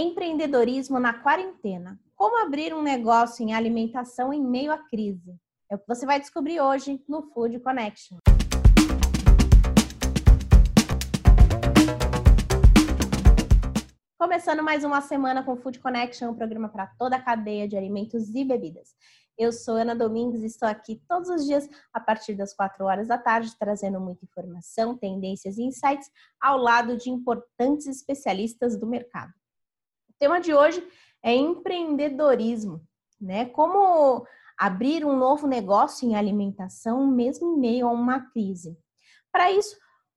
Empreendedorismo na quarentena. Como abrir um negócio em alimentação em meio à crise? É o que você vai descobrir hoje no Food Connection. Começando mais uma semana com Food Connection, um programa para toda a cadeia de alimentos e bebidas. Eu sou Ana Domingues e estou aqui todos os dias a partir das 4 horas da tarde, trazendo muita informação, tendências e insights ao lado de importantes especialistas do mercado tema de hoje é empreendedorismo, né? Como abrir um novo negócio em alimentação mesmo em meio a uma crise. Para isso,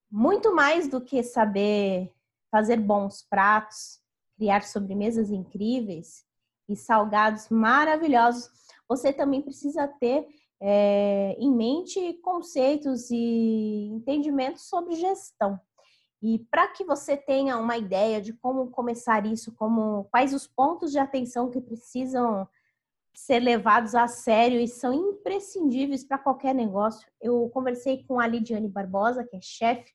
muito mais do que saber fazer bons pratos, criar sobremesas incríveis e salgados maravilhosos, você também precisa ter é, em mente conceitos e entendimentos sobre gestão. E para que você tenha uma ideia de como começar isso, como quais os pontos de atenção que precisam ser levados a sério e são imprescindíveis para qualquer negócio, eu conversei com a Lidiane Barbosa, que é chefe,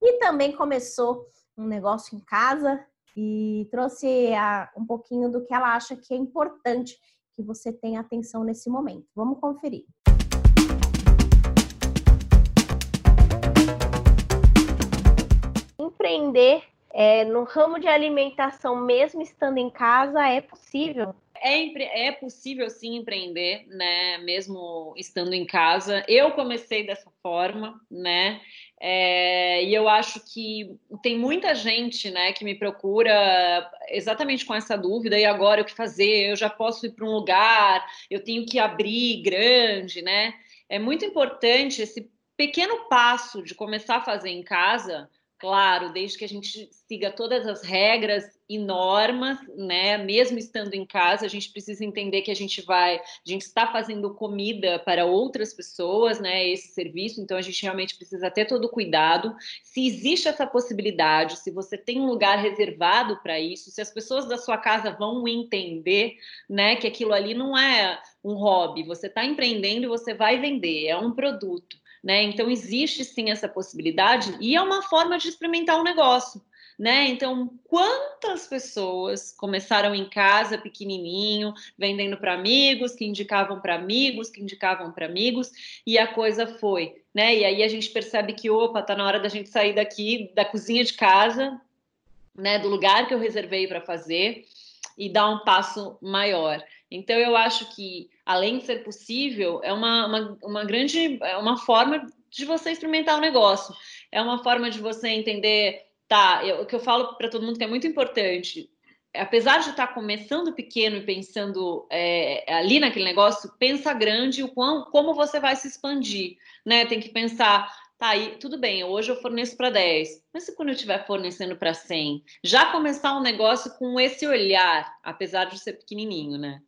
e também começou um negócio em casa e trouxe a, um pouquinho do que ela acha que é importante que você tenha atenção nesse momento. Vamos conferir. Empreender é, no ramo de alimentação, mesmo estando em casa, é possível? É, é possível sim empreender, né? Mesmo estando em casa. Eu comecei dessa forma, né? É, e eu acho que tem muita gente, né, que me procura exatamente com essa dúvida. E agora o que fazer? Eu já posso ir para um lugar? Eu tenho que abrir grande, né? É muito importante esse pequeno passo de começar a fazer em casa Claro, desde que a gente siga todas as regras e normas, né? Mesmo estando em casa, a gente precisa entender que a gente vai, a gente está fazendo comida para outras pessoas, né? Esse serviço, então a gente realmente precisa ter todo o cuidado. Se existe essa possibilidade, se você tem um lugar reservado para isso, se as pessoas da sua casa vão entender, né? Que aquilo ali não é um hobby, você está empreendendo e você vai vender, é um produto. Né? Então, existe sim essa possibilidade e é uma forma de experimentar um negócio. Né? Então, quantas pessoas começaram em casa pequenininho, vendendo para amigos, que indicavam para amigos, que indicavam para amigos, e a coisa foi, né? E aí a gente percebe que, opa, tá na hora da gente sair daqui da cozinha de casa, né, do lugar que eu reservei para fazer e dar um passo maior. Então, eu acho que, além de ser possível, é uma, uma, uma grande é uma forma de você experimentar o negócio. É uma forma de você entender, tá? Eu, o que eu falo para todo mundo que é muito importante, apesar de estar começando pequeno e pensando é, ali naquele negócio, pensa grande o quão, como você vai se expandir, né? Tem que pensar, tá aí, tudo bem, hoje eu forneço para 10, mas quando eu estiver fornecendo para 100? Já começar um negócio com esse olhar, apesar de ser pequenininho, né?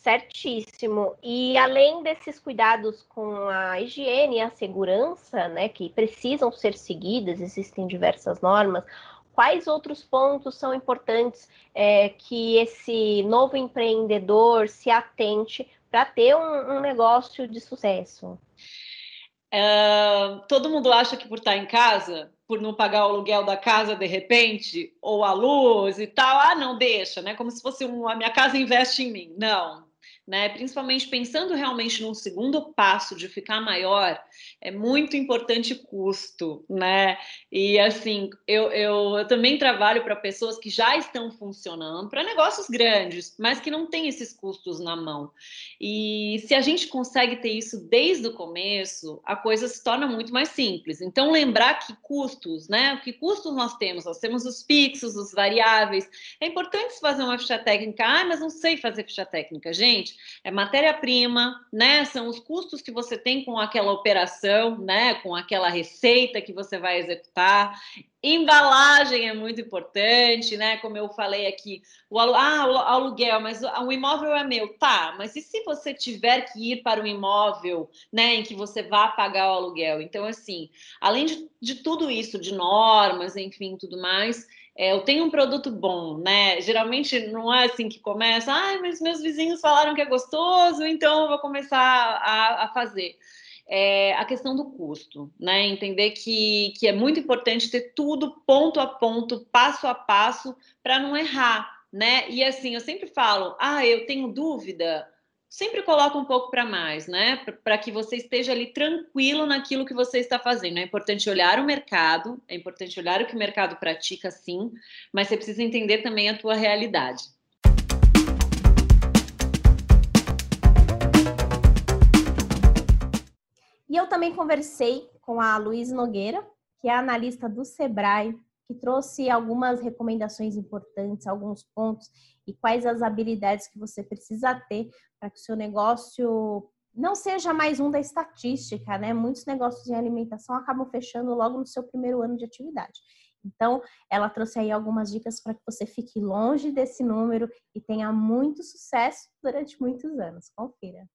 Certíssimo. E além desses cuidados com a higiene e a segurança, né, que precisam ser seguidas, existem diversas normas. Quais outros pontos são importantes é, que esse novo empreendedor se atente para ter um, um, negócio de sucesso? Uh, todo mundo acha que por estar em casa, por não pagar o aluguel da casa de repente, ou a luz e tal, ah, não deixa, né? Como se fosse um, a minha casa investe em mim. Não, né? Principalmente pensando realmente num segundo passo de ficar maior, é muito importante custo, né? E assim, eu, eu, eu também trabalho para pessoas que já estão funcionando, para negócios grandes, mas que não têm esses custos na mão. E se a gente consegue ter isso desde o começo, a coisa se torna muito mais simples. Então, lembrar que custos, né? Que custos nós temos? Nós temos os fixos, os variáveis. É importante fazer uma ficha técnica. Ah, mas não sei fazer ficha técnica, gente é matéria-prima, né? São os custos que você tem com aquela operação, né? Com aquela receita que você vai executar. Embalagem é muito importante, né? Como eu falei aqui, o alu ah, o aluguel, mas o imóvel é meu, tá? Mas e se você tiver que ir para um imóvel, né, em que você vá pagar o aluguel? Então, assim, além de, de tudo isso, de normas, enfim, tudo mais, é, eu tenho um produto bom, né? Geralmente não é assim que começa, ah, mas meus vizinhos falaram que é gostoso, então eu vou começar a, a fazer. é a questão do custo, né? Entender que, que é muito importante ter tudo ponto a ponto, passo a passo, para não errar, né? E assim, eu sempre falo, ah, eu tenho dúvida, sempre coloca um pouco para mais, né? Para que você esteja ali tranquilo naquilo que você está fazendo. É importante olhar o mercado, é importante olhar o que o mercado pratica, sim, mas você precisa entender também a tua realidade. E eu também conversei com a Luiz Nogueira, que é analista do Sebrae, que trouxe algumas recomendações importantes, alguns pontos e quais as habilidades que você precisa ter para que o seu negócio não seja mais um da estatística, né? Muitos negócios de alimentação acabam fechando logo no seu primeiro ano de atividade. Então, ela trouxe aí algumas dicas para que você fique longe desse número e tenha muito sucesso durante muitos anos. Confira.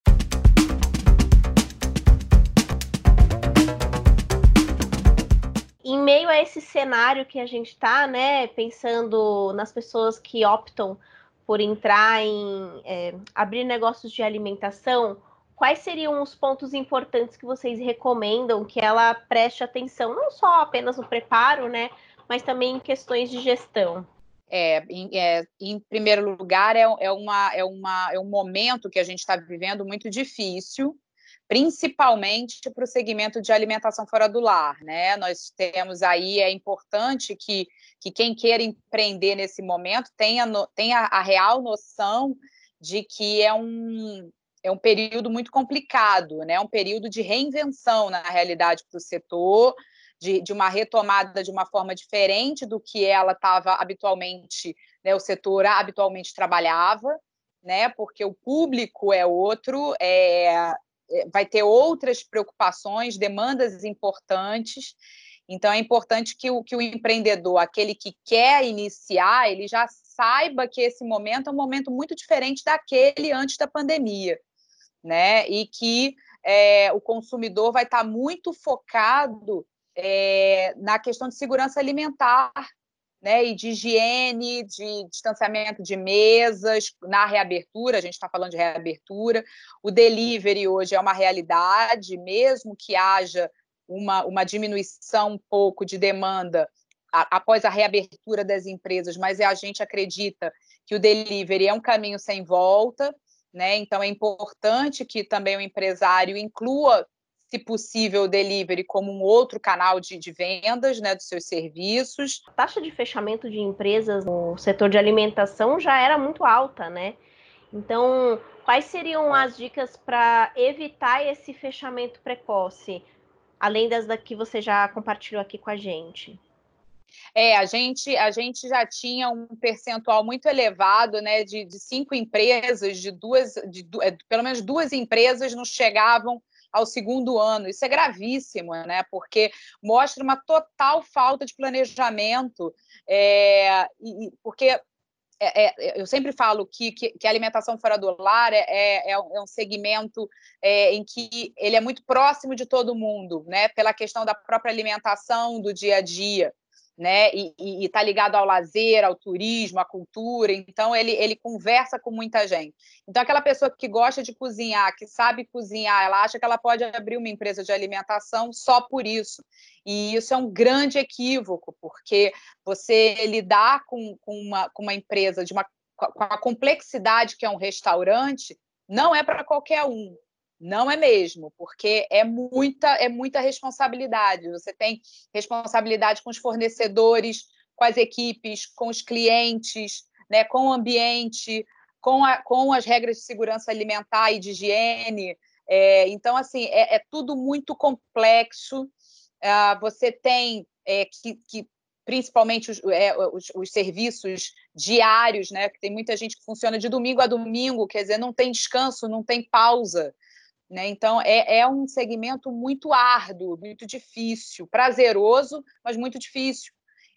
Em meio a esse cenário que a gente está, né, pensando nas pessoas que optam por entrar em é, abrir negócios de alimentação, quais seriam os pontos importantes que vocês recomendam que ela preste atenção, não só apenas no preparo, né, mas também em questões de gestão? É, em, é, em primeiro lugar, é, é, uma, é, uma, é um momento que a gente está vivendo muito difícil, principalmente para o segmento de alimentação fora do lar. Né? Nós temos aí, é importante que, que quem queira empreender nesse momento tenha, tenha a real noção de que é um, é um período muito complicado, né? um período de reinvenção, na realidade, para o setor, de, de uma retomada de uma forma diferente do que ela estava habitualmente, né? o setor habitualmente trabalhava, né? Porque o público é outro, é, vai ter outras preocupações, demandas importantes. Então, é importante que o, que o empreendedor, aquele que quer iniciar, ele já saiba que esse momento é um momento muito diferente daquele antes da pandemia, né? E que é, o consumidor vai estar muito focado é, na questão de segurança alimentar, né, e de higiene, de distanciamento de mesas, na reabertura, a gente está falando de reabertura. O delivery hoje é uma realidade, mesmo que haja uma, uma diminuição um pouco de demanda a, após a reabertura das empresas, mas a gente acredita que o delivery é um caminho sem volta. Né? Então, é importante que também o empresário inclua se possível, o delivery como um outro canal de, de vendas né, dos seus serviços. A taxa de fechamento de empresas no setor de alimentação já era muito alta, né? Então, quais seriam as dicas para evitar esse fechamento precoce, além das que você já compartilhou aqui com a gente? É, a gente, a gente já tinha um percentual muito elevado, né, de, de cinco empresas, de duas, de, de, é, pelo menos duas empresas não chegavam ao segundo ano. Isso é gravíssimo, né? Porque mostra uma total falta de planejamento, é, e, porque é, é, eu sempre falo que, que, que, a alimentação fora do lar é, é, é um é segmento é, em que ele é muito próximo de todo mundo, né? Pela questão da própria alimentação do dia a dia né? E está ligado ao lazer, ao turismo, à cultura. Então ele, ele conversa com muita gente. Então aquela pessoa que gosta de cozinhar, que sabe cozinhar, ela acha que ela pode abrir uma empresa de alimentação só por isso. E isso é um grande equívoco, porque você lidar com, com, uma, com uma empresa de uma com a complexidade que é um restaurante não é para qualquer um. Não é mesmo, porque é muita, é muita responsabilidade. Você tem responsabilidade com os fornecedores, com as equipes, com os clientes, né, com o ambiente, com, a, com as regras de segurança alimentar e de higiene. É, então, assim, é, é, tudo muito complexo. É, você tem é, que, que, principalmente os, é, os, os, serviços diários, né? Que tem muita gente que funciona de domingo a domingo, quer dizer, não tem descanso, não tem pausa. Né? Então, é, é um segmento muito árduo, muito difícil, prazeroso, mas muito difícil.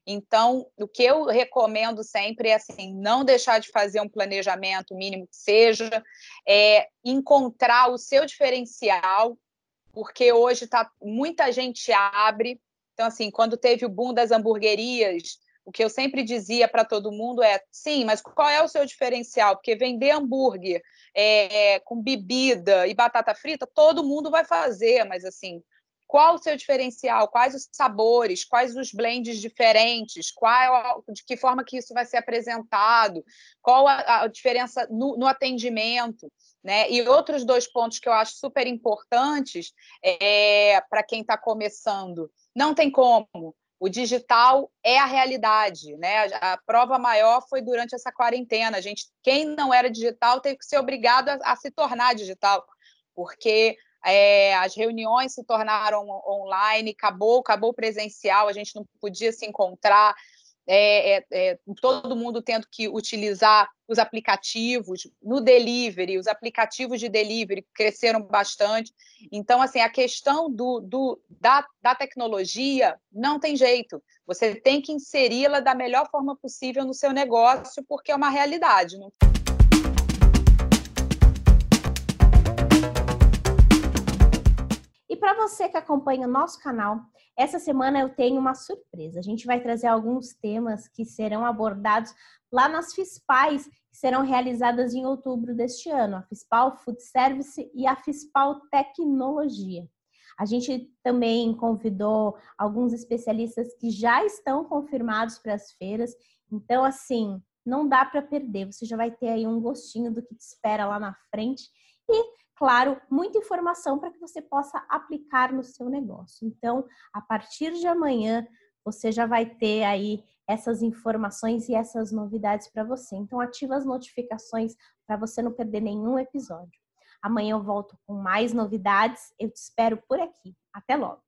Então, o que eu recomendo sempre é assim, não deixar de fazer um planejamento mínimo que seja, é encontrar o seu diferencial, porque hoje tá muita gente abre. Então, assim, quando teve o boom das hamburguerias, o que eu sempre dizia para todo mundo é: sim, mas qual é o seu diferencial? Porque vender hambúrguer é, com bebida e batata frita, todo mundo vai fazer, mas assim, qual o seu diferencial? Quais os sabores? Quais os blends diferentes? Qual, de que forma que isso vai ser apresentado? Qual a, a diferença no, no atendimento? Né? E outros dois pontos que eu acho super importantes é, para quem está começando. Não tem como. O digital é a realidade, né? A prova maior foi durante essa quarentena. A gente, quem não era digital, teve que ser obrigado a, a se tornar digital, porque é, as reuniões se tornaram online, acabou, acabou presencial, a gente não podia se encontrar é, é, é, todo mundo tendo que utilizar os aplicativos no delivery, os aplicativos de delivery cresceram bastante. Então, assim, a questão do, do da, da tecnologia não tem jeito. Você tem que inseri-la da melhor forma possível no seu negócio, porque é uma realidade. Não... para você que acompanha o nosso canal, essa semana eu tenho uma surpresa. A gente vai trazer alguns temas que serão abordados lá nas FISPAIs, que serão realizadas em outubro deste ano, a FISPAL Food Service e a FISPAL Tecnologia. A gente também convidou alguns especialistas que já estão confirmados para as feiras. Então, assim, não dá para perder. Você já vai ter aí um gostinho do que te espera lá na frente. E claro, muita informação para que você possa aplicar no seu negócio. Então, a partir de amanhã, você já vai ter aí essas informações e essas novidades para você. Então, ativa as notificações para você não perder nenhum episódio. Amanhã eu volto com mais novidades. Eu te espero por aqui. Até logo!